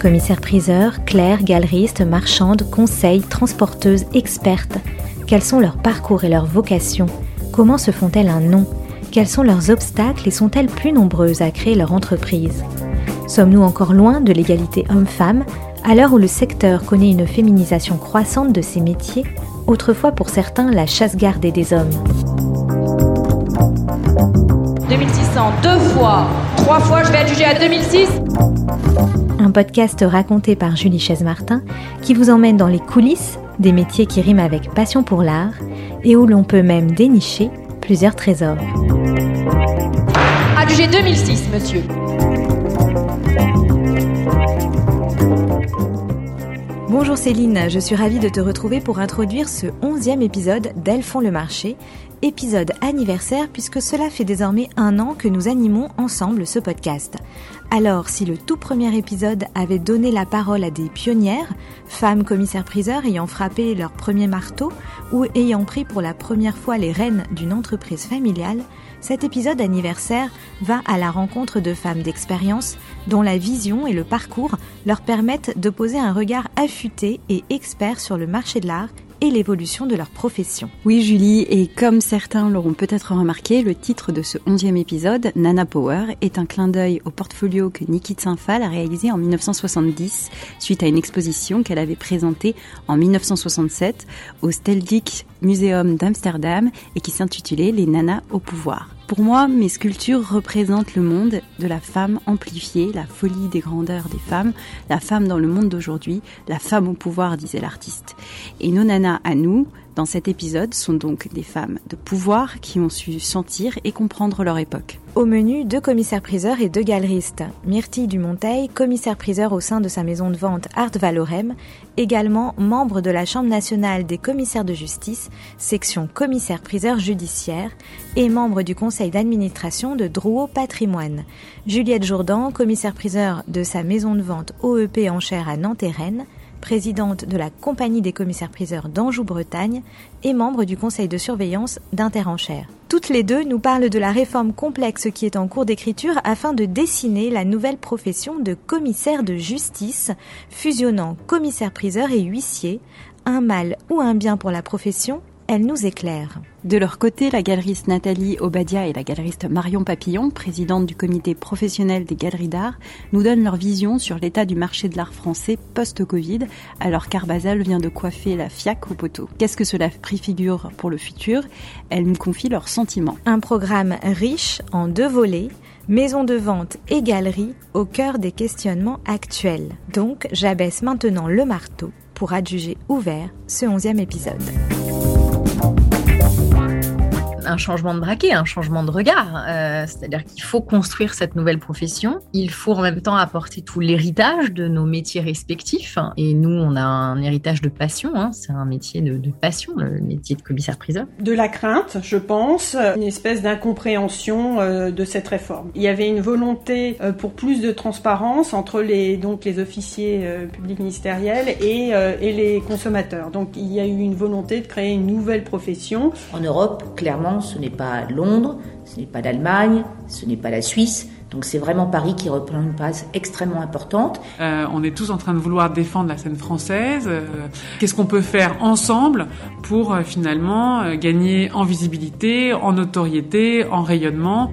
Commissaires-priseurs, clercs, galeristes, marchandes, conseils, transporteuses, expertes. Quels sont leurs parcours et leurs vocations? Comment se font-elles un nom? Quels sont leurs obstacles et sont-elles plus nombreuses à créer leur entreprise? Sommes-nous encore loin de l'égalité homme-femme? À l'heure où le secteur connaît une féminisation croissante de ses métiers, autrefois pour certains la chasse gardée des hommes 2600 deux fois, trois fois, je vais adjuger à 2006. Un podcast raconté par Julie Chaise-Martin qui vous emmène dans les coulisses des métiers qui riment avec passion pour l'art et où l'on peut même dénicher plusieurs trésors. Adjugé 2006, monsieur. Bonjour Céline, je suis ravie de te retrouver pour introduire ce onzième épisode d'Elles font le marché, épisode anniversaire puisque cela fait désormais un an que nous animons ensemble ce podcast. Alors, si le tout premier épisode avait donné la parole à des pionnières, femmes commissaires-priseurs ayant frappé leur premier marteau ou ayant pris pour la première fois les rênes d'une entreprise familiale, cet épisode anniversaire va à la rencontre de femmes d'expérience dont la vision et le parcours leur permettent de poser un regard affûté et expert sur le marché de l'art et l'évolution de leur profession. Oui Julie, et comme certains l'auront peut-être remarqué, le titre de ce onzième épisode, Nana Power, est un clin d'œil au portfolio que Niki Saint-Phal a réalisé en 1970 suite à une exposition qu'elle avait présentée en 1967 au Stedelijk Museum d'Amsterdam et qui s'intitulait Les nanas au pouvoir. Pour moi, mes sculptures représentent le monde de la femme amplifiée, la folie des grandeurs des femmes, la femme dans le monde d'aujourd'hui, la femme au pouvoir, disait l'artiste. Et nos à nous, dans cet épisode sont donc des femmes de pouvoir qui ont su sentir et comprendre leur époque. Au menu, deux commissaires-priseurs et deux galeristes. Myrtille Dumonteil, commissaire-priseur au sein de sa maison de vente Art Valorem, également membre de la Chambre nationale des commissaires de justice, section commissaire-priseur judiciaire, et membre du conseil d'administration de Drouot Patrimoine. Juliette Jourdan, commissaire-priseur de sa maison de vente OEP Enchères à nantes présidente de la Compagnie des commissaires-priseurs d'Anjou-Bretagne et membre du conseil de surveillance d'Interenchères. Toutes les deux nous parlent de la réforme complexe qui est en cours d'écriture afin de dessiner la nouvelle profession de commissaire de justice, fusionnant commissaire-priseur et huissier, un mal ou un bien pour la profession, elle nous éclaire. De leur côté, la galeriste Nathalie Obadia et la galeriste Marion Papillon, présidente du comité professionnel des galeries d'art, nous donnent leur vision sur l'état du marché de l'art français post-Covid, alors qu'Arbazal vient de coiffer la FIAC au poteau. Qu'est-ce que cela préfigure pour le futur? Elles nous confient leurs sentiments. Un programme riche en deux volets, maison de vente et galerie au cœur des questionnements actuels. Donc, j'abaisse maintenant le marteau pour adjuger ouvert ce onzième épisode un changement de braquet, un changement de regard. Euh, c'est-à-dire qu'il faut construire cette nouvelle profession. Il faut en même temps apporter tout l'héritage de nos métiers respectifs. Et nous, on a un héritage de passion. Hein. C'est un métier de, passion, le métier de commissaire-priseur. De la crainte, je pense, une espèce d'incompréhension euh, de cette réforme. Il y avait une volonté euh, pour plus de transparence entre les, donc, les officiers publics ministériels et, et les consommateurs. Donc il y a eu une volonté de créer une nouvelle profession. En Europe, clairement, ce n'est pas Londres, ce n'est pas l'Allemagne, ce n'est pas la Suisse. Donc c'est vraiment Paris qui reprend une place extrêmement importante. Euh, on est tous en train de vouloir défendre la scène française. Euh, qu'est-ce qu'on peut faire ensemble pour euh, finalement gagner en visibilité, en notoriété, en rayonnement?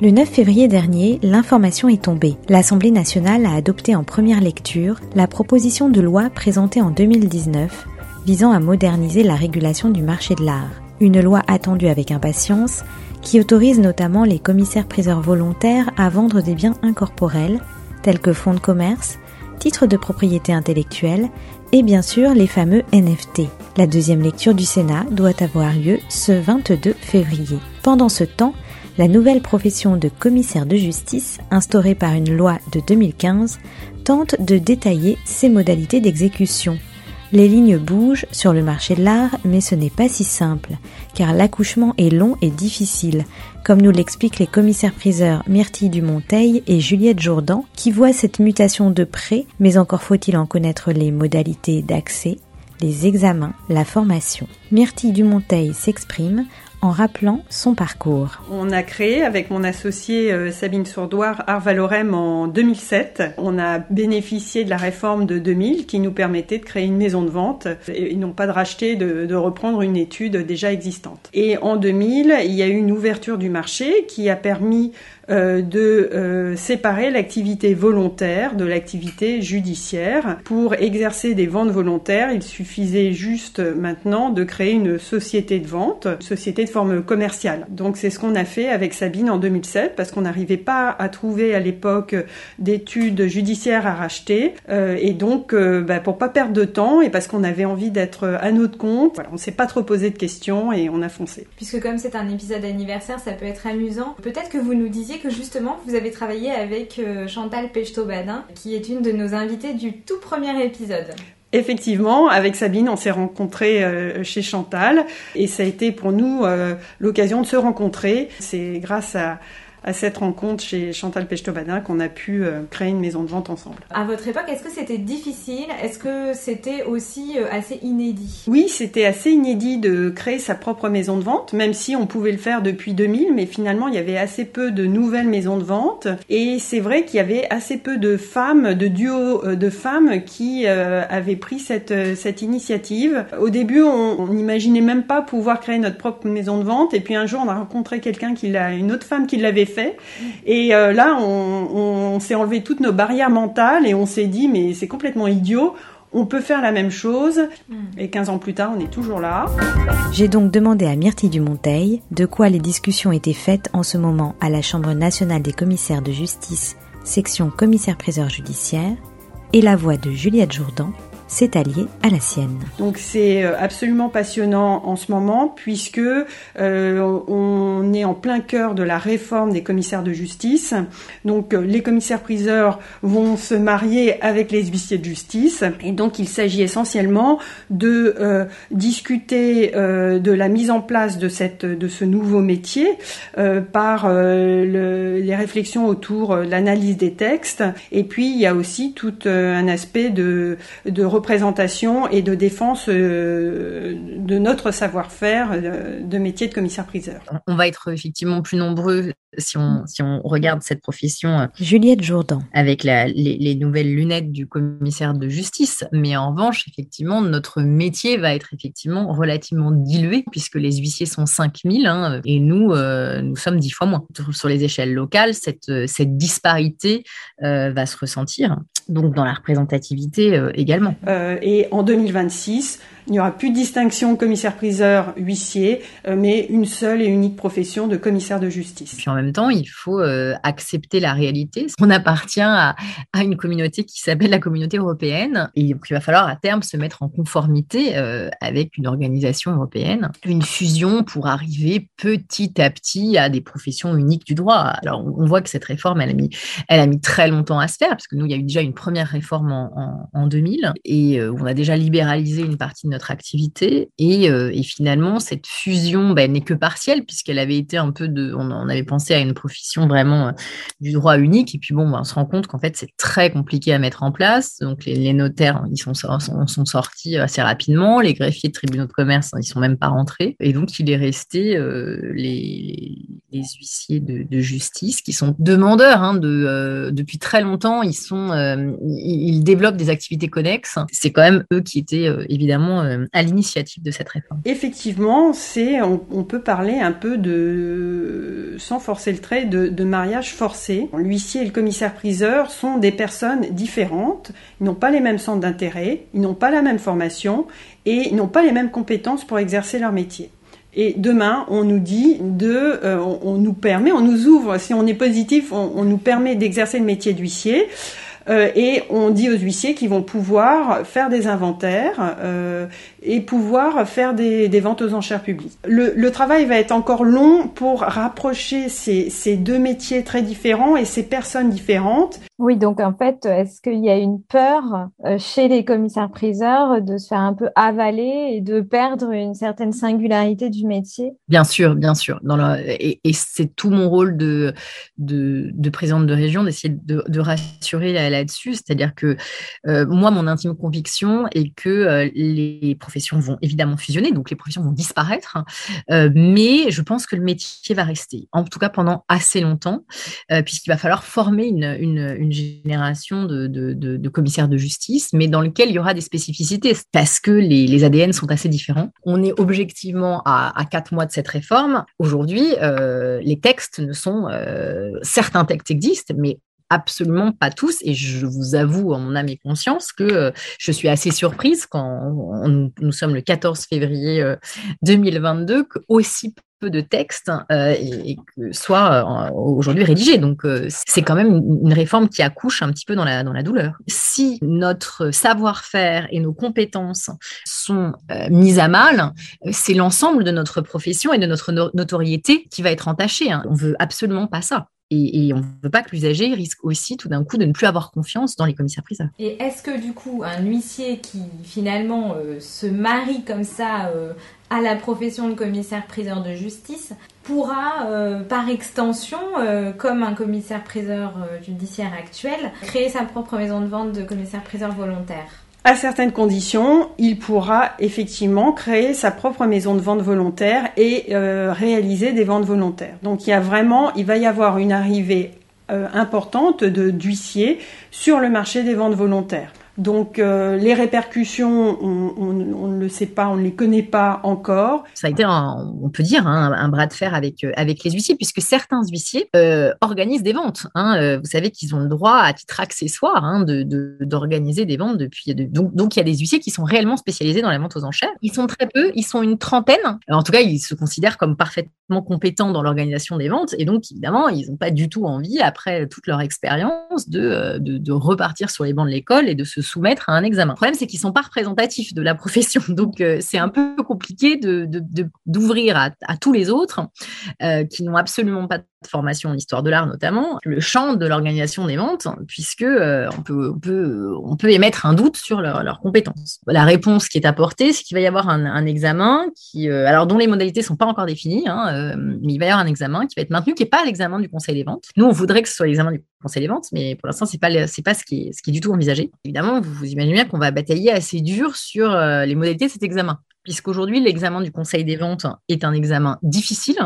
Le 9 février dernier, l'information est tombée. L'Assemblée nationale a adopté en première lecture la proposition de loi présentée en 2019 visant à moderniser la régulation du marché de l'art une loi attendue avec impatience qui autorise notamment les commissaires-priseurs volontaires à vendre des biens incorporels tels que fonds de commerce, titres de propriété intellectuelle et bien sûr les fameux NFT. La deuxième lecture du Sénat doit avoir lieu ce 22 février. Pendant ce temps, la nouvelle profession de commissaire de justice, instaurée par une loi de 2015, tente de détailler ses modalités d'exécution Les lignes bougent sur le marché de l'art, mais ce n'est pas si simple, car l'accouchement est long et difficile, comme nous l'expliquent les commissaires-priseurs Myrtille Dumonteil et Juliette Jourdan, qui voient cette mutation de près, mais encore faut-il en connaître les modalités d'accès, les examens, la formation. Myrtille Dumonteil s'exprime en rappelant son parcours. On a créé avec mon associé euh, Sabine Sourdoire Arvalorem en 2007. On a bénéficié de la réforme de 2000 qui nous permettait de créer une maison de vente et non pas de racheter, de, de reprendre une étude déjà existante. Et en 2000, il y a eu une ouverture du marché qui a permis euh, de euh, séparer l'activité volontaire de l'activité judiciaire. Pour exercer des ventes volontaires, il suffisait juste maintenant de créer une société de vente, une société de forme commerciale. Donc c'est ce qu'on a fait avec Sabine en 2007 parce qu'on n'arrivait pas à trouver à l'époque d'études judiciaires à racheter euh, et donc bah, pour pas perdre de temps et parce qu'on avait envie d'être à notre compte, voilà, on s'est pas trop posé de questions et on a foncé. Puisque comme c'est un épisode anniversaire, ça peut être amusant. Peut-être que vous nous disiez que justement vous avez travaillé avec euh, Chantal Pechto-Badin, qui est une de nos invitées du tout premier épisode. Effectivement, avec Sabine, on s'est rencontrés euh, chez Chantal et ça a été pour nous euh, l'occasion de se rencontrer. C'est grâce à, à cette rencontre chez Chantal Pechtobadin qu'on a pu euh, créer une maison de vente ensemble. À votre époque, est-ce que c'était difficile? Est-ce que c'était aussi euh, assez inédit? Oui, c'était assez inédit de créer sa propre maison de vente, même si on pouvait le faire depuis 2000, mais finalement il y avait assez peu de nouvelles maisons de vente. Et c'est vrai qu'il y avait assez peu de femmes, de duos euh, de femmes qui avaient pris cette, cette initiative. Au début, on n'imaginait même pas pouvoir créer notre propre maison de vente. Et puis un jour, on a rencontré quelqu'un qui l'a, une autre femme qui l'avait fait. Et euh, là, on, on s'est enlevé toutes nos barrières mentales et on s'est dit, mais c'est complètement idiot. On peut faire la même chose. Hmm. Et 15 ans plus tard, on est toujours là. J'ai donc demandé à Myrtille Dumonteil de quoi les discussions étaient faites en ce moment à la Chambre nationale des commissaires de justice, section commissaire-priseur judiciaire, et la voix de Juliette Jourdan, s'est alliée à la sienne. Donc c'est euh, absolument passionnant en ce moment puisque euh, on est en plein cœur de la réforme des commissaires de justice. Donc euh, les commissaires priseurs vont se marier avec les huissiers de justice et donc il s'agit essentiellement de discuter de la mise en place de cette de ce nouveau métier par le, les réflexions autour de l'analyse des textes et puis il y a aussi tout un aspect de de représentation et de défense euh, de notre savoir-faire euh, de métier de commissaire-priseur. On va être effectivement plus nombreux si on, si on regarde cette profession. euh, Juliette Jourdan. avec la- les, les nouvelles lunettes du commissaire de justice. Mais en revanche, effectivement, notre métier va être effectivement relativement dilué puisque les huissiers sont 5000 hein, et nous, euh, nous sommes 10 fois moins. Sur les échelles locales, cette, cette disparité euh, va se ressentir. Donc dans la représentativité euh, également. Euh, et en 2026, il n'y aura plus de distinction commissaire-priseur, huissier, euh, mais une seule et unique profession de commissaire de justice. Puis en même temps, il faut euh, accepter la réalité. On appartient à, une communauté qui s'appelle la communauté européenne. Et donc, il va falloir à terme se mettre en conformité euh, avec une organisation européenne. Une fusion pour arriver petit à petit à des professions uniques du droit. Alors, on voit que cette réforme, elle a mis, très longtemps à se faire, parce que nous, il y a eu déjà une première réforme en, en, en 2000, et on a déjà libéralisé une partie de notre activité. Et, euh, et finalement, cette fusion ben, n'est que partielle, puisqu'elle avait été un peu de... On, avait pensé à une profession vraiment euh, du droit unique, et puis bon, ben, on se rend compte qu'en fait, c'est très compliqué à mettre en place. Donc, les, notaires, ils sont, sont, sortis assez rapidement, les greffiers de tribunaux de commerce, ils sont même pas rentrés. Et donc, il est resté euh, les, les, huissiers de, justice qui sont demandeurs hein, de, euh, depuis très longtemps. Ils, sont, euh, ils, développent des activités connexes. C'est quand même eux qui étaient euh, évidemment euh, à l'initiative de cette réforme. Effectivement, c'est on, peut parler un peu de, sans forcer le trait, de, mariage forcé. L'huissier et le commissaire-priseur sont des personnes différentes. Ils n'ont pas les mêmes centres d'intérêt, ils n'ont pas la même formation et ils n'ont pas les mêmes compétences pour exercer leur métier. Et demain, on nous dit de, euh, on, nous permet, on nous ouvre, si on est positif, on nous permet d'exercer le métier d'huissier. Euh, et on dit aux huissiers qu'ils vont pouvoir faire des inventaires euh, et pouvoir faire des, des, ventes aux enchères publiques. Le, le, travail va être encore long pour rapprocher ces, ces, deux métiers très différents et ces personnes différentes. Oui, donc en fait, est-ce qu'il y a une peur euh, chez les commissaires-priseurs de se faire un peu avaler et de perdre une certaine singularité du métier? Bien sûr, bien sûr. Et, c'est tout mon rôle de, de, présidente de région d'essayer de, rassurer là-dessus. C'est-à-dire que euh, moi, mon intime conviction est que euh, les professions vont évidemment fusionner, donc les professions vont disparaître, mais je pense que le métier va rester, en tout cas pendant assez longtemps, puisqu'il va falloir former une génération de, commissaires de justice, mais dans lequel il y aura des spécificités parce que les, ADN sont assez différents. On est objectivement à, quatre mois de cette réforme. Aujourd'hui, euh, les textes ne sont... Euh, certains textes existent, mais absolument pas tous. Et je vous avoue, en mon âme et conscience, que euh, je suis assez surprise quand nous sommes le 14 février 2022, que aussi peu de texte euh, et, que soit euh, aujourd'hui rédigé. Donc, euh, c'est quand même une, réforme qui accouche un petit peu dans la, dans la douleur. Si notre savoir-faire et nos compétences sont mises à mal, c'est l'ensemble de notre profession et de notre notoriété qui va être entachée. Hein. On veut absolument pas ça. Et, on ne veut pas que l'usager risque aussi tout d'un coup de ne plus avoir confiance dans les commissaires priseurs. Et est-ce que du coup, un huissier qui finalement se marie comme ça à la profession de commissaire-priseur de justice pourra, euh, par extension, euh, comme un commissaire-priseur euh, judiciaire actuel, créer sa propre maison de vente de commissaire-priseur volontaire. À certaines conditions, il pourra effectivement créer sa propre maison de vente volontaire et réaliser des ventes volontaires. Donc il y a vraiment, va y avoir une arrivée importante d'huissiers sur le marché des ventes volontaires. Donc euh, les répercussions, on, ne le sait pas, on ne les connaît pas encore. Ça a été, on peut dire, hein, un bras de fer avec euh, avec les huissiers, puisque certains huissiers euh, organisent des ventes. Hein. vous savez qu'ils ont le droit, à titre accessoire, hein, de d'organiser des ventes depuis. donc donc il y a des huissiers qui sont réellement spécialisés dans la vente aux enchères. Ils sont très peu, ils sont une trentaine. En tout cas, ils se considèrent comme parfaitement compétents dans l'organisation des ventes, et donc évidemment, ils n'ont pas du tout envie, après toute leur expérience, de, de, de repartir sur les bancs de l'école et de se soumettre à un examen. Le problème, c'est qu'ils sont pas représentatifs de la profession, donc euh, c'est un peu compliqué d'ouvrir à, à, tous les autres euh, qui n'ont absolument pas formation en histoire de l'art notamment, le champ de l'organisation des ventes, puisque euh, on, peut, on, peut, on peut émettre un doute sur leurs compétences. La réponse qui est apportée, c'est qu'il va y avoir un, un examen qui, alors dont les modalités sont pas encore définies, hein, mais il va y avoir un examen qui va être maintenu, qui n'est pas l'examen du Conseil des ventes. Nous, on voudrait que ce soit l'examen du Conseil des ventes, mais pour l'instant, c'est pas c'est pas ce qui est ce qui est du tout envisagé. Évidemment, vous, vous imaginez bien qu'on va batailler assez dur sur euh, les modalités de cet examen, puisqu'aujourd'hui, l'examen du Conseil des ventes est un examen difficile,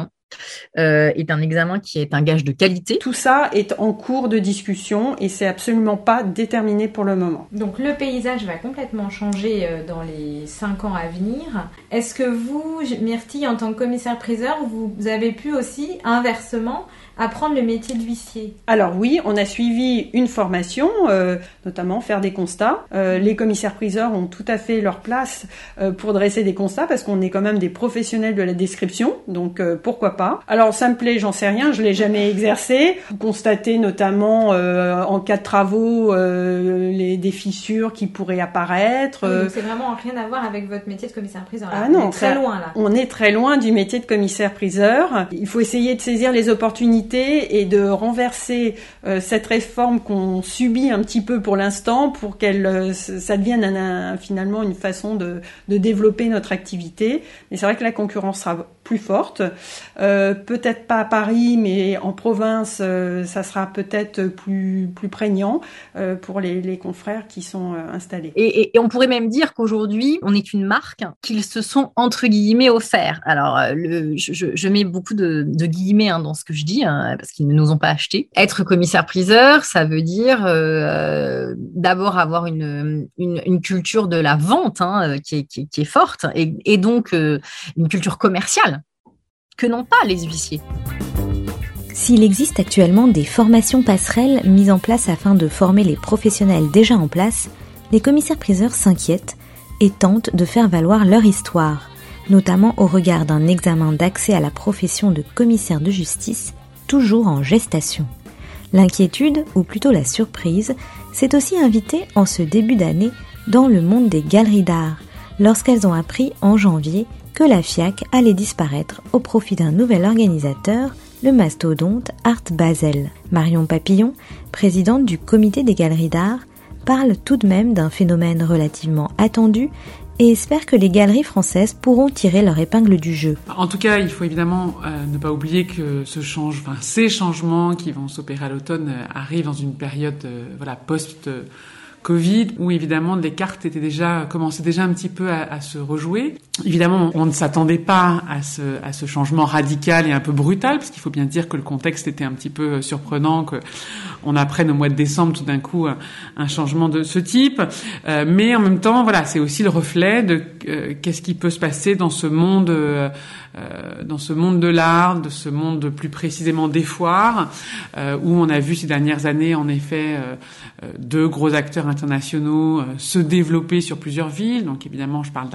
euh, est un examen qui est un gage de qualité. Tout ça est en cours de discussion et c'est absolument pas déterminé pour le moment. Donc le paysage va complètement changer euh, dans les cinq ans à venir. Est-ce que vous, Myrtille, en tant que commissaire-priseur, vous avez pu aussi inversement apprendre le métier d'huissier Alors oui, on a suivi une formation, euh, notamment faire des constats. Euh, les commissaires-priseurs ont tout à fait leur place euh, pour dresser des constats parce qu'on est quand même des professionnels de la description, donc pourquoi pas. Alors ça me plaît, j'en sais rien, je l'ai jamais exercé. Constater notamment en cas de travaux les, des fissures qui pourraient apparaître. donc c'est vraiment rien à voir avec votre métier de commissaire-priseur. Ah non, on est très loin là. On est très loin du métier de commissaire-priseur. Il faut essayer de saisir les opportunités et de renverser euh, cette réforme qu'on subit un petit peu pour l'instant pour qu'elle euh, ça devienne finalement une façon de, développer notre activité. Mais c'est vrai que la concurrence sera plus forte. Euh, peut-être pas à Paris, mais en province, ça sera peut-être plus, plus prégnant pour les, confrères qui sont installés. Et, on pourrait même dire qu'aujourd'hui, on est une marque qu'ils se sont entre guillemets offert. Alors, je, mets beaucoup de, guillemets hein, dans ce que je dis, hein, parce qu'ils ne nous ont pas acheté. Être commissaire-priseur, ça veut dire d'abord avoir une, une, culture de la vente hein, qui, est, qui, est, forte, et, et donc une culture commerciale que n'ont pas les huissiers. S'il existe actuellement des formations passerelles mises en place afin de former les professionnels déjà en place, les commissaires-priseurs s'inquiètent et tentent de faire valoir leur histoire, notamment au regard d'un examen d'accès à la profession de commissaire de justice toujours en gestation. L'inquiétude, ou plutôt la surprise, s'est aussi invitée en ce début d'année dans le monde des galeries d'art, lorsqu'elles ont appris en janvier que la FIAC allait disparaître au profit d'un nouvel organisateur, le mastodonte Art Basel. Marion Papillon, présidente du comité des galeries d'art, parle tout de même d'un phénomène relativement attendu et espère que les galeries françaises pourront tirer leur épingle du jeu. En tout cas, il faut évidemment euh, ne pas oublier que ce ces changements qui vont s'opérer à l'automne euh, arrivent dans une période euh, voilà, post- Covid, où évidemment les cartes étaient déjà commençaient déjà un petit peu à, à se rejouer. Évidemment, on ne s'attendait pas à ce, à ce changement radical et un peu brutal, parce qu'il faut bien dire que le contexte était un petit peu surprenant, que on apprenne au mois de décembre tout d'un coup un, changement de ce type. Euh, mais en même temps, voilà, c'est aussi le reflet de euh, qu'est-ce qui peut se passer dans ce monde, euh, dans ce monde de l'art, de ce monde plus précisément des foires, où on a vu ces dernières années en effet deux gros acteurs internationaux euh, se développer sur plusieurs villes. Donc évidemment, je parle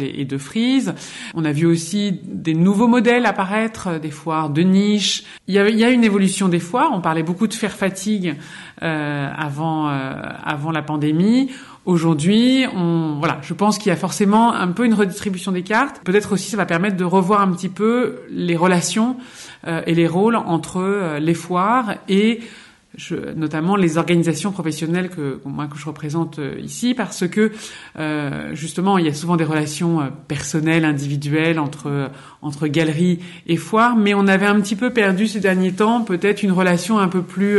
et, et, de Frise. On a vu aussi des nouveaux modèles apparaître, euh, des foires de niche. Il y a, il y a une évolution des foires. On parlait beaucoup de faire fatigue euh, avant euh, avant la pandémie. Aujourd'hui, on, voilà, je pense qu'il y a forcément un peu une redistribution des cartes. Peut-être aussi, ça va permettre de revoir un petit peu les relations euh, et les rôles entre euh, les foires et notamment les organisations professionnelles que moi que je représente euh, ici, parce que euh, justement il y a souvent des relations euh, personnelles, individuelles entre entre galeries et foires, mais on avait un petit peu perdu ces derniers temps peut-être une relation un peu plus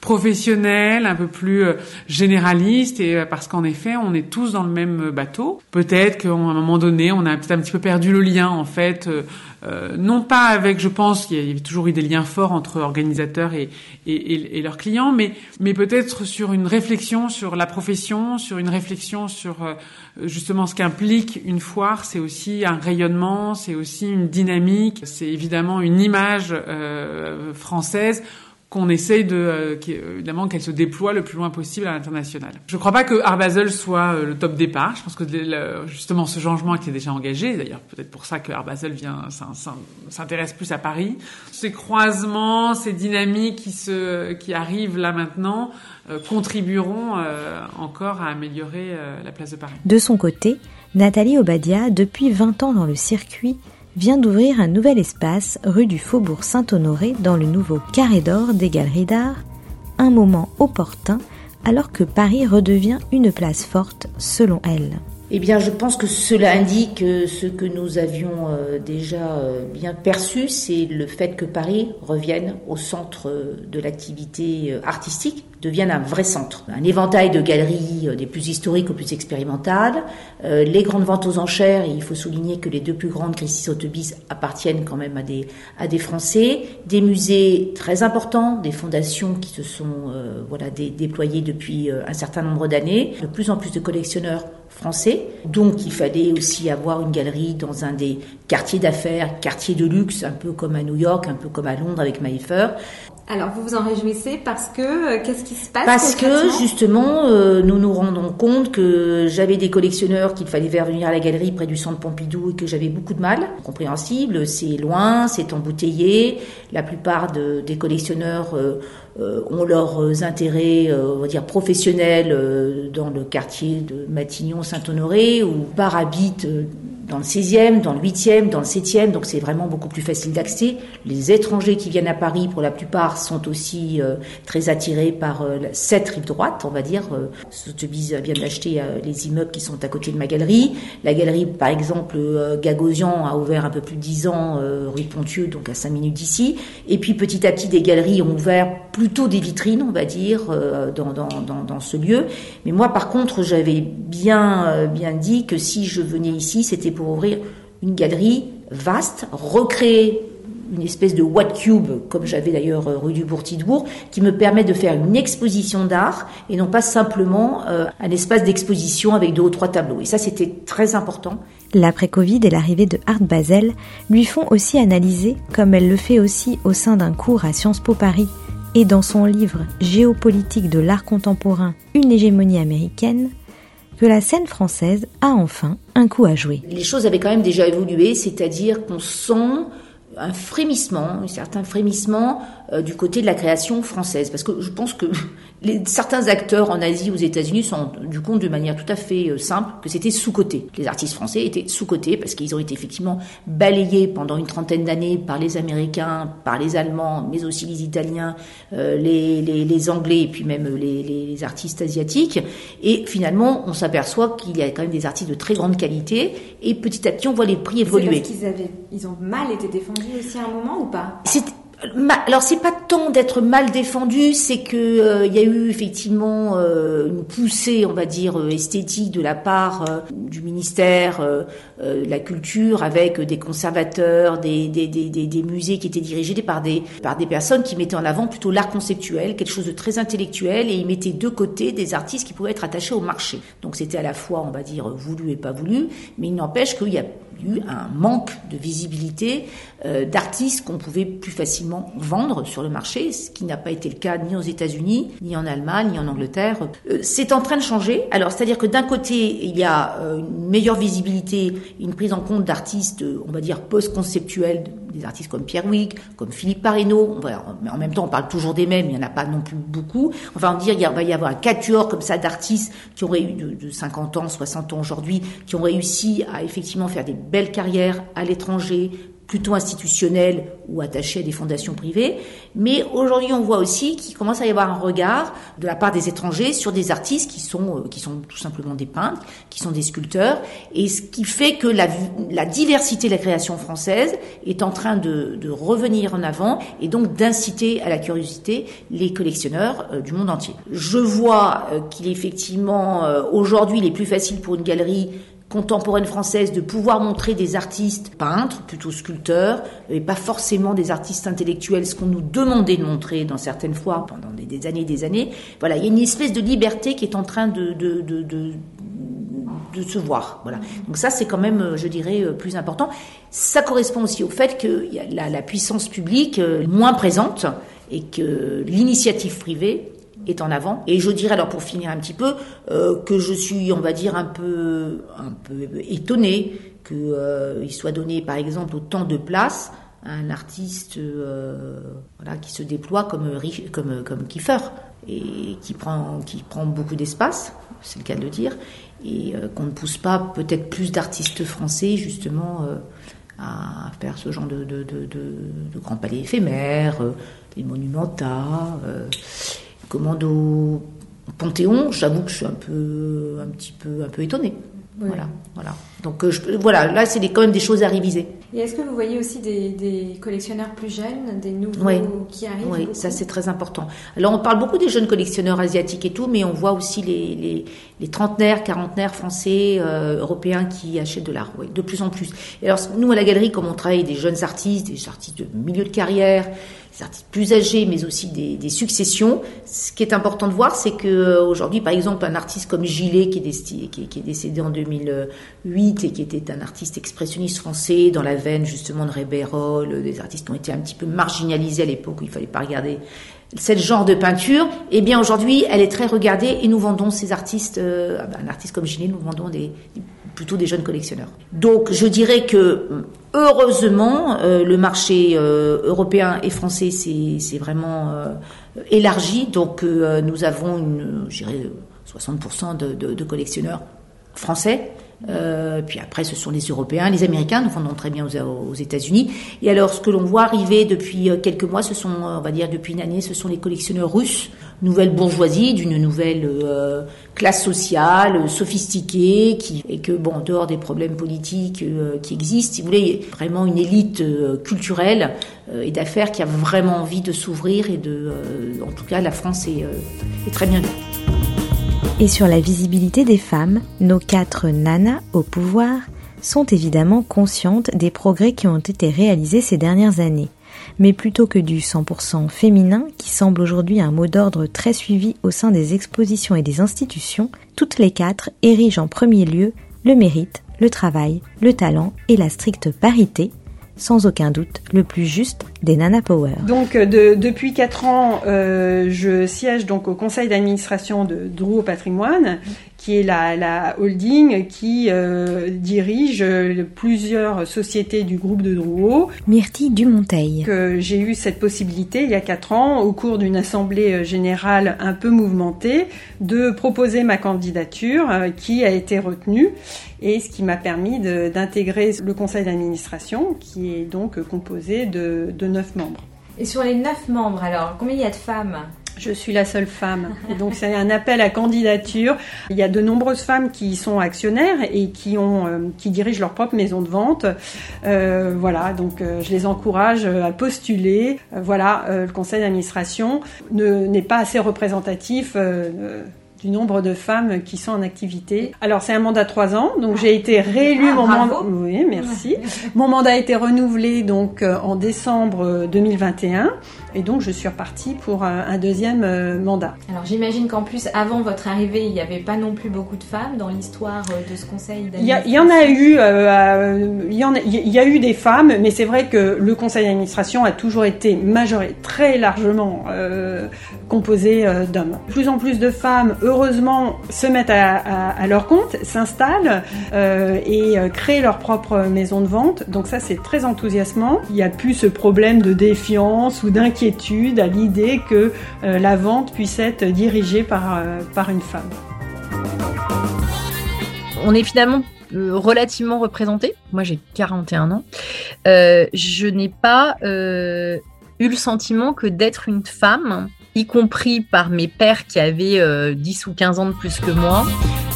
professionnel, un peu plus généraliste, et parce qu'en effet, on est tous dans le même bateau. Peut-être qu'à un moment donné, on a peut-être un petit peu perdu le lien, en fait, euh, non pas avec, je pense, qu'il y a toujours eu des liens forts entre organisateurs et, et, et leurs clients, mais, mais peut-être sur une réflexion sur la profession, sur une réflexion sur euh, justement ce qu'implique une foire. C'est aussi un rayonnement, c'est aussi une dynamique, c'est évidemment une image euh, française qu'on essaye de, euh, évidemment, qu'elle se déploie le plus loin possible à l'international. Je ne crois pas que Art Basel soit euh, le top départ. Je pense que le, justement ce changement était déjà engagé. D'ailleurs, peut-être pour ça que vient s'intéresse plus à Paris. Ces croisements, ces dynamiques qui se, qui arrivent là maintenant, euh, contribueront euh, encore à améliorer euh, la place de Paris. De son côté, Nathalie Obadia, depuis 20 ans dans le circuit, vient d'ouvrir un nouvel espace rue du Faubourg Saint-Honoré dans le nouveau Carré d'Or des Galeries d'Art, un moment opportun alors que Paris redevient une place forte selon elle. Eh bien, je pense que cela indique ce que nous avions déjà bien perçu, c'est le fait que Paris revienne au centre de l'activité artistique, devienne un vrai centre. Un éventail de galeries des plus historiques aux plus expérimentales, les grandes ventes aux enchères, et il faut souligner que les deux plus grandes, Christie Sotheby's, appartiennent quand même à des, à des Français, des musées très importants, des fondations qui se sont euh, voilà, dé déployées depuis un certain nombre d'années, de plus en plus de collectionneurs français. Donc il fallait aussi avoir une galerie dans un des quartiers d'affaires, quartiers de luxe, un peu comme à New York, un peu comme à Londres avec Mayfair. Alors vous vous en réjouissez parce que qu'est-ce qui se passe Parce que justement euh, nous nous rendons compte que j'avais des collectionneurs qu'il fallait faire venir à la galerie près du centre Pompidou et que j'avais beaucoup de mal. Compréhensible, c'est loin, c'est embouteillé. La plupart de, des collectionneurs euh, euh, ont leurs intérêts, euh, va dire professionnels, euh, dans le quartier de Matignon, Saint-Honoré, ou par dans le 16e, dans le 8e, dans le 7e, donc c'est vraiment beaucoup plus facile d'accès. Les étrangers qui viennent à Paris, pour la plupart, sont aussi euh, très attirés par euh, cette rive droite, on va dire. Euh, vient d'acheter les immeubles qui sont à côté de ma galerie. La galerie, par exemple, Gagosian a ouvert un peu plus de 10 ans rue Pontieux, donc à 5 minutes d'ici. Et puis petit à petit, des galeries ont ouvert plutôt des vitrines, on va dire, dans, dans, dans, dans ce lieu. Mais moi, par contre, j'avais bien, bien dit que si je venais ici, c'était pour ouvrir une galerie vaste, recréer une espèce de what cube, comme j'avais d'ailleurs rue du Bourg-Tidebourg, qui me permet de faire une exposition d'art et non pas simplement euh, un espace d'exposition avec deux ou trois tableaux. Et ça, c'était très important. L'après-Covid et l'arrivée de Art Basel lui font aussi analyser, comme elle le fait aussi au sein d'un cours à Sciences Po Paris et dans son livre Géopolitique de l'art contemporain, une hégémonie américaine, que la scène française a enfin un coup à jouer. Les choses avaient quand même déjà évolué, c'est-à-dire qu'on sent un frémissement, un certain frémissement euh, du côté de la création française. Parce que je pense que les, certains acteurs en Asie, aux États-Unis, sont du compte de manière tout à fait euh, simple que c'était sous-coté. Les artistes français étaient sous-cotés parce qu'ils ont été effectivement balayés pendant une trentaine d'années par les Américains, par les Allemands, mais aussi les Italiens, euh, les, les, les, Anglais et puis même les, les, artistes asiatiques. Et finalement, on s'aperçoit qu'il y a quand même des artistes de très grande qualité et petit à petit, on voit les prix évoluer. Parce qu'ils avaient, ils ont mal été défendus aussi à un moment ou pas? Alors c'est pas tant d'être mal défendu, c'est que euh, il y a eu effectivement euh, une poussée, on va dire euh, esthétique de la part du ministère de la culture, avec des conservateurs, des, musées qui étaient dirigés par des par des personnes qui mettaient en avant plutôt l'art conceptuel, quelque chose de très intellectuel, et ils mettaient de côté des artistes qui pouvaient être attachés au marché. Donc c'était à la fois, on va dire, voulu et pas voulu, mais il n'empêche qu'il y a eu un manque de visibilité euh, d'artistes qu'on pouvait plus facilement vendre sur le marché, ce qui n'a pas été le cas ni aux États-Unis, ni en Allemagne, ni en Angleterre. Euh, c'est en train de changer. Alors, c'est-à-dire que d'un côté, il y a euh, une meilleure visibilité, une prise en compte d'artistes, on va dire, post-conceptuels, des artistes comme Pierre Wick, comme Philippe Pareno. mais en même temps, on parle toujours des mêmes, il n'y en a pas non plus beaucoup. On va dire, il va y avoir un quatuor comme ça d'artistes qui auraient eu de, de 50 ans, 60 ans aujourd'hui, qui ont réussi à effectivement faire des belle carrière à l'étranger, plutôt institutionnelle ou attachée à des fondations privées. Mais aujourd'hui, on voit aussi qu'il commence à y avoir un regard de la part des étrangers sur des artistes qui sont, euh, qui sont tout simplement des peintres, qui sont des sculpteurs, et ce qui fait que la, la diversité de la création française est en train de, de revenir en avant et donc d'inciter à la curiosité les collectionneurs euh, du monde entier. Je vois euh, qu'il est effectivement aujourd'hui il est plus facile pour une galerie contemporaine française de pouvoir montrer des artistes peintres, plutôt sculpteurs, et pas forcément des artistes intellectuels, ce qu'on nous demandait de montrer dans certaines fois pendant des, années et des années. Voilà, il y a une espèce de liberté qui est en train de, de, de, de de se voir. Voilà. Donc ça, c'est quand même, je dirais, euh, plus important. Ça correspond aussi au fait que la, la puissance publique euh, moins présente et que l'initiative privée est en avant. Et je dirais alors pour finir un petit peu euh, que je suis, on va dire, un peu, un peu étonnée qu'il euh, soit donné, par exemple, autant de place à un artiste euh, voilà, qui se déploie comme, comme, comme Kiefer et qui prend, qui prend beaucoup d'espace, c'est le cas de le dire, et qu'on ne pousse pas peut-être plus d'artistes français justement à faire ce genre de, de, de, de grands palais éphémères, des monumenta. Commando Panthéon, j'avoue que je suis un peu, un petit peu, un peu étonnée. Voilà, voilà. Donc euh, je, voilà, là c'est quand même des choses à réviser. Et est-ce que vous voyez aussi des, collectionneurs plus jeunes, des nouveaux qui arrivent Oui, ça c'est très important. Alors on parle beaucoup des jeunes collectionneurs asiatiques et tout, mais on voit aussi les, les, les trentenaires, quarantenaires français, euh, européens qui achètent de l'art, oui, de plus en plus. Et alors nous à la galerie, comme on travaille des jeunes artistes, des artistes de milieu de carrière, artistes plus âgés, mais aussi des, successions. Ce qui est important de voir, c'est que euh, aujourd'hui, par exemple, un artiste comme Gillet, qui est, qui, qui est décédé en 2008 et qui était un artiste expressionniste français dans la veine justement de Rébérol, des artistes qui ont été un petit peu marginalisés à l'époque où il fallait pas regarder ce genre de peinture, eh bien aujourd'hui, elle est très regardée et nous vendons ces artistes, euh, un artiste comme Gillet, nous vendons des, plutôt des jeunes collectionneurs. Donc je dirais que heureusement, euh, le marché euh, européen et français c'est vraiment euh, élargi. Donc nous avons une, je dirais, 60% de, collectionneurs français. puis après, ce sont les Européens, les Américains, nous vendons très bien aux, aux États-Unis. Et alors, ce que l'on voit arriver depuis quelques mois, ce sont, on va dire depuis une année, ce sont les collectionneurs russes nouvelle bourgeoisie, d'une nouvelle euh, classe sociale euh, sophistiquée, qui, et que, bon, en dehors des problèmes politiques euh, qui existent, si vous voulez, vraiment une élite culturelle et d'affaires qui a vraiment envie de s'ouvrir et de, en tout cas, la France est, est très bien. Et sur la visibilité des femmes, nos quatre nanas au pouvoir sont évidemment conscientes des progrès qui ont été réalisés ces dernières années mais plutôt que du 100% féminin, qui semble aujourd'hui un mot d'ordre très suivi au sein des expositions et des institutions, toutes les quatre érigent en premier lieu le mérite, le travail, le talent et la stricte parité, sans aucun doute le plus juste des Nana Power. Donc de, depuis 4 ans, euh, je siège donc au conseil d'administration de Drouot Patrimoine qui est la, la holding qui euh, dirige plusieurs sociétés du groupe de Drouot. Myrtille Dumonteil. Que j'ai eu cette possibilité il y a quatre ans, au cours d'une assemblée générale un peu mouvementée, de proposer ma candidature euh, qui a été retenue et ce qui m'a permis d'intégrer le conseil d'administration qui est donc composé de, de neuf membres. Et sur les neuf membres, alors, combien il y a de femmes? Je suis la seule femme. donc c'est un appel à candidature. Il y a de nombreuses femmes qui sont actionnaires et qui ont, euh, qui dirigent leur propre maison de vente. Euh, voilà, donc euh, je les encourage à postuler. voilà, le conseil d'administration n'est pas assez représentatif du nombre de femmes qui sont en activité. Alors c'est un mandat de trois ans, donc j'ai été réélue. Ah, mon mandat. Oui, merci. mon mandat a été renouvelé donc en décembre 2021. Et donc, je suis repartie pour un deuxième euh, mandat. Alors, j'imagine qu'en plus, avant votre arrivée, il n'y avait pas non plus beaucoup de femmes dans l'histoire euh, de ce conseil Il y, en a eu, euh, il, y a, il y a eu des femmes, mais c'est vrai que le conseil d'administration a toujours été majoré, très largement euh, composé d'hommes. De plus en plus de femmes, heureusement, se mettent à, à, à leur compte, s'installent euh, et créent leur propre maison de vente. Donc ça, c'est très enthousiasmant. Il n'y a plus ce problème de défiance ou d'inquiétude à l'idée que euh, la vente puisse être dirigée par, euh, une femme. On est finalement euh, relativement représenté. Moi, j'ai 41 ans. je n'ai pas eu le sentiment que d'être une femme, y compris par mes pères qui avaient 10 ou 15 ans de plus que moi,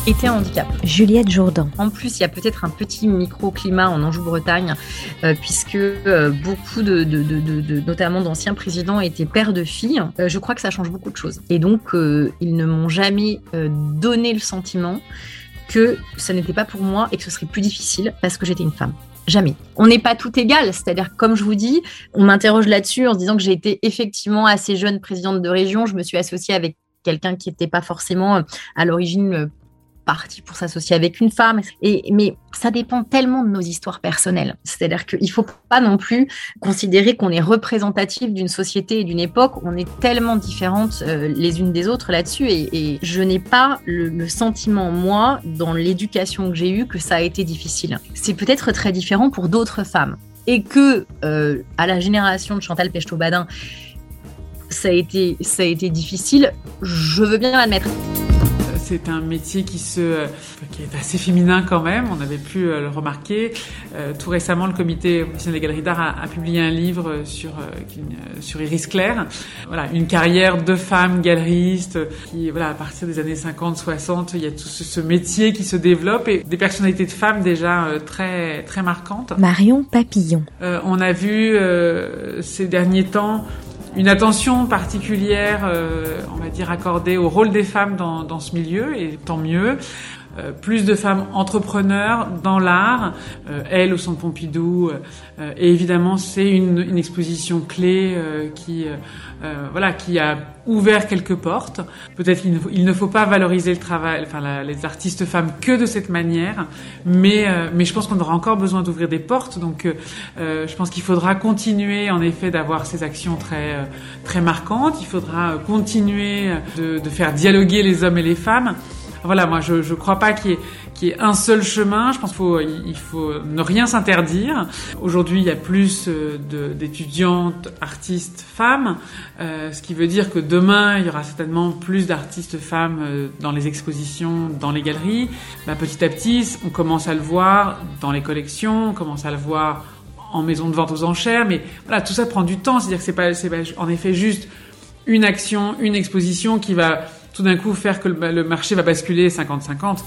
était un handicap. Juliette Jourdan. En plus, il y a peut-être un petit microclimat en Anjou-Bretagne, euh, puisque euh, beaucoup de, de, de, de notamment d'anciens présidents étaient pères de filles. Euh, je crois que ça change beaucoup de choses. Et donc, ils ne m'ont jamais donné le sentiment que ça n'était pas pour moi et que ce serait plus difficile parce que j'étais une femme. Jamais. On n'est pas tout égal, c'est-à-dire comme je vous dis, on m'interroge là-dessus en se disant que j'ai été effectivement assez jeune présidente de région, je me suis associée avec quelqu'un qui n'était pas forcément à l'origine parti pour s'associer avec une femme. Et, mais ça dépend tellement de nos histoires personnelles. C'est-à-dire qu'il ne faut pas non plus considérer qu'on est représentatif d'une société et d'une époque. On est tellement différentes euh, les unes des autres là-dessus. Et, je n'ai pas le, le, sentiment, moi, dans l'éducation que j'ai eue, que ça a été difficile. C'est peut-être très différent pour d'autres femmes. Et que, euh, à la génération de Chantal Pechtot-Badin, ça a, été, ça a été difficile, je veux bien l'admettre c'est un métier qui se, qui est assez féminin quand même. On avait pu le remarquer. Euh, tout récemment, le comité professionnel des galeries d'art a, a, publié un livre sur euh, sur Iris Claire. Voilà, une carrière de femme galeriste qui, voilà, à partir des années 50-60, il y a tout ce, ce, métier qui se développe et des personnalités de femmes déjà euh, très très marquantes. Marion Papillon. on a vu ces derniers temps une attention particulière, euh, on va dire, accordée au rôle des femmes dans, dans ce milieu, et tant mieux. Euh, plus de femmes entrepreneurs dans l'art, euh, elle au Centre Pompidou, euh, et évidemment c'est une, une, exposition clé euh, qui, voilà, qui a ouvert quelques portes. Peut-être qu'il ne, ne faut pas valoriser le travail, enfin les artistes femmes que de cette manière, mais mais je pense qu'on aura encore besoin d'ouvrir des portes. Donc je pense qu'il faudra continuer en effet d'avoir ces actions très très marquantes. Il faudra continuer de, de faire dialoguer les hommes et les femmes voilà, moi je ne crois pas qu'il y, y, ait un seul chemin. Je pense qu'il faut, il faut ne rien s'interdire. Aujourd'hui, il y a plus d'étudiantes, artistes femmes, euh, ce qui veut dire que demain, il y aura certainement plus d'artistes femmes euh, dans les expositions, dans les galeries. Bah, petit à petit, on commence à le voir dans les collections, on commence à le voir en maison de vente aux enchères, mais voilà, tout ça prend du temps. C'est-à-dire que c'est pas, pas en effet juste une action, une exposition qui va tout d'un coup faire que le marché va basculer 50-50.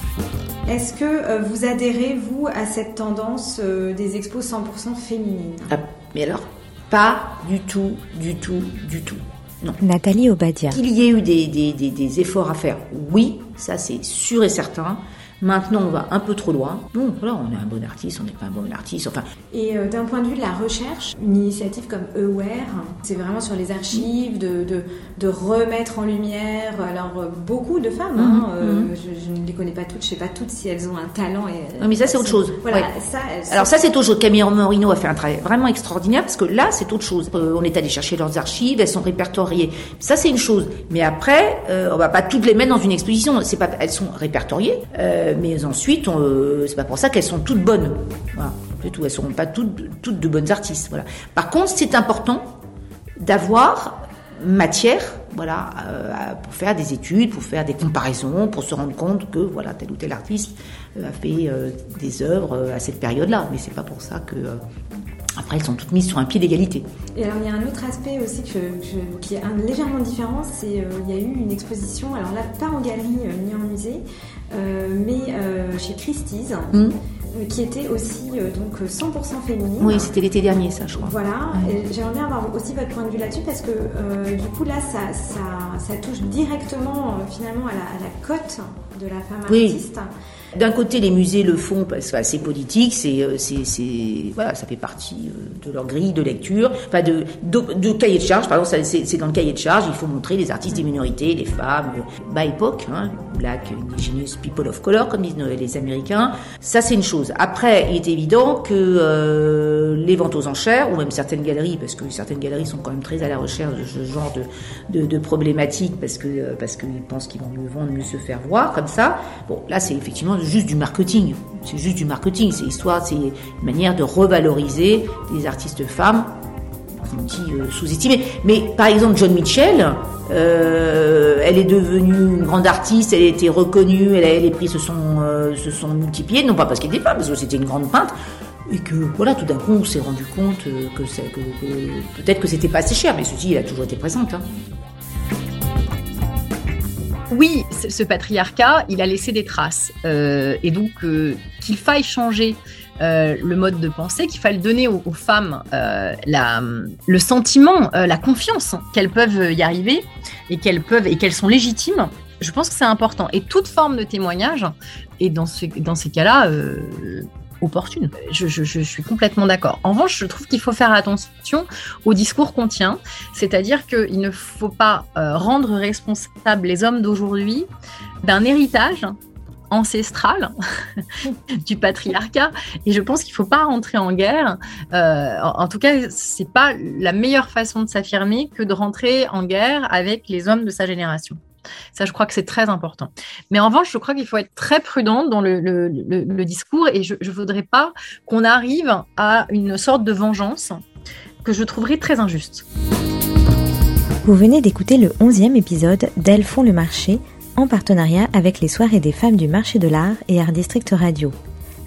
Est-ce que euh, vous adhérez, vous, à cette tendance euh, des expos 100% féminines? Ah, Mais alors? Pas du tout, du tout, du tout. Non. Nathalie Obadia. Qu'il y ait eu des, des, des, des, efforts à faire, oui, ça c'est sûr et certain. Maintenant, on va un peu trop loin. Bon, voilà, on est un bon artiste, on n'est pas un bon artiste. Enfin. Et euh, d'un point de vue de la recherche, une initiative comme Aware, c'est vraiment sur les archives, de, de, de remettre en lumière. Alors, euh, beaucoup de femmes, hein, Mhm, euh, mhm. je, je ne les connais pas toutes, je ne sais pas toutes si elles ont un talent. Et, Non, mais ça, c'est autre chose. Voilà, Ouais. ça, elles- Alors ça, c'est autre chose. Camille Morino a fait un travail vraiment extraordinaire parce que là, c'est autre chose. Euh, on est allé chercher leurs archives, elles sont répertoriées. Ça, c'est une chose. Mais après, euh, on va pas toutes les mettre dans une exposition. C'est pas, elles sont répertoriées, euh, mais ensuite, euh, c'est pas pour ça qu'elles sont toutes bonnes. Voilà, c'est tout. Elles seront pas toutes, de bonnes artistes. Voilà. Par contre, c'est important d'avoir matière voilà euh, pour faire des études pour faire des comparaisons pour se rendre compte que voilà tel ou tel artiste euh, a fait euh, des œuvres euh, à cette période là mais c'est pas pour ça que euh, après elles sont toutes mises sur un pied d'égalité Et alors il y a un autre aspect aussi que, que- qui est un- légèrement différent, c'est euh, il y a eu une exposition, alors là pas en galerie euh, ni en musée, euh, mais chez Christie's, Hmm. qui était aussi euh, donc 100% féminine. oui c'était l'été dernier ça je crois Voilà, et j'aimerais bien avoir aussi votre point de vue là-dessus parce que euh, du coup là ça, ça, ça touche directement euh, finalement à la, à la cote de la femme Oui. artiste. D'un côté, les musées le font parce que c'est politique, c'est, euh, c'est, c'est, voilà, ça fait partie euh, de leur grille de lecture, enfin de, de, de cahier de charge. Pardon, c'est, c'est dans le cahier de charge. Il faut montrer les artistes des minorités, les femmes, euh, bas époque, hein, Black Indigenous People of Color, comme disent les Américains. Ça, c'est une chose. Après, il est évident que euh, les ventes aux enchères, ou même certaines galeries, parce que certaines galeries sont quand même très à la recherche de ce genre de, de, de problématiques, parce que parce qu'ils pensent qu'ils vont mieux vendre, mieux se faire voir, comme ça. Bon, là, c'est effectivement juste du marketing. C'est juste du marketing. C'est histoire, c'est une manière de revaloriser les artistes femmes on dit euh, sous-estimés. Mais par exemple, John Mitchell, euh, elle est devenue une grande artiste, elle a été reconnue, elle a, les prix se sont, euh, se sont multipliés, non pas parce qu'elle était femme, parce que c'était une grande peintre, et que voilà, tout d'un coup, on s'est rendu compte que- peut-être que c'était pas assez cher, mais ceci, elle a toujours été présente. Hein. Oui, ce patriarcat, il a laissé des traces. Euh, et donc, euh, qu'il faille changer euh, le mode de pensée, qu'il faille donner aux, femmes le sentiment, la confiance qu'elles peuvent y arriver et qu'elles peuvent et qu'elles sont légitimes. Je pense que c'est important. Et toute forme de témoignage est dans, ce, dans ces cas-là opportune. Je, suis complètement d'accord. En revanche, je trouve qu'il faut faire attention au discours qu'on tient, c'est-à-dire qu'il ne faut pas euh, rendre responsables les hommes d'aujourd'hui d'un héritage ancestral du patriarcat et je pense qu'il faut pas rentrer en guerre Euh, en, en tout cas c'est pas la meilleure façon de s'affirmer que de rentrer en guerre avec les hommes de sa génération ça je crois que c'est très important mais en revanche je crois qu'il faut être très prudent dans le, discours et je ne voudrais pas qu'on arrive à une sorte de vengeance que je trouverais très injuste Vous venez d'écouter le 11e épisode d'Elles font le marché en partenariat avec les soirées des femmes du marché de l'art et Art District Radio.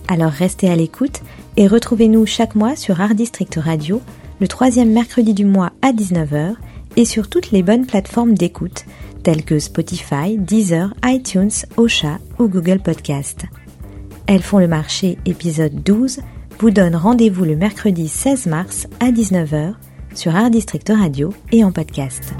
Alors restez à l'écoute et retrouvez-nous chaque mois sur Art District Radio, le troisième mercredi du mois à 19h et sur toutes les bonnes plateformes d'écoute telles que Spotify, Deezer, iTunes, Ocha ou Google Podcast. Elles font le marché épisode 12 vous donne rendez-vous le mercredi 16 mars à 19h sur Art District Radio et en podcast.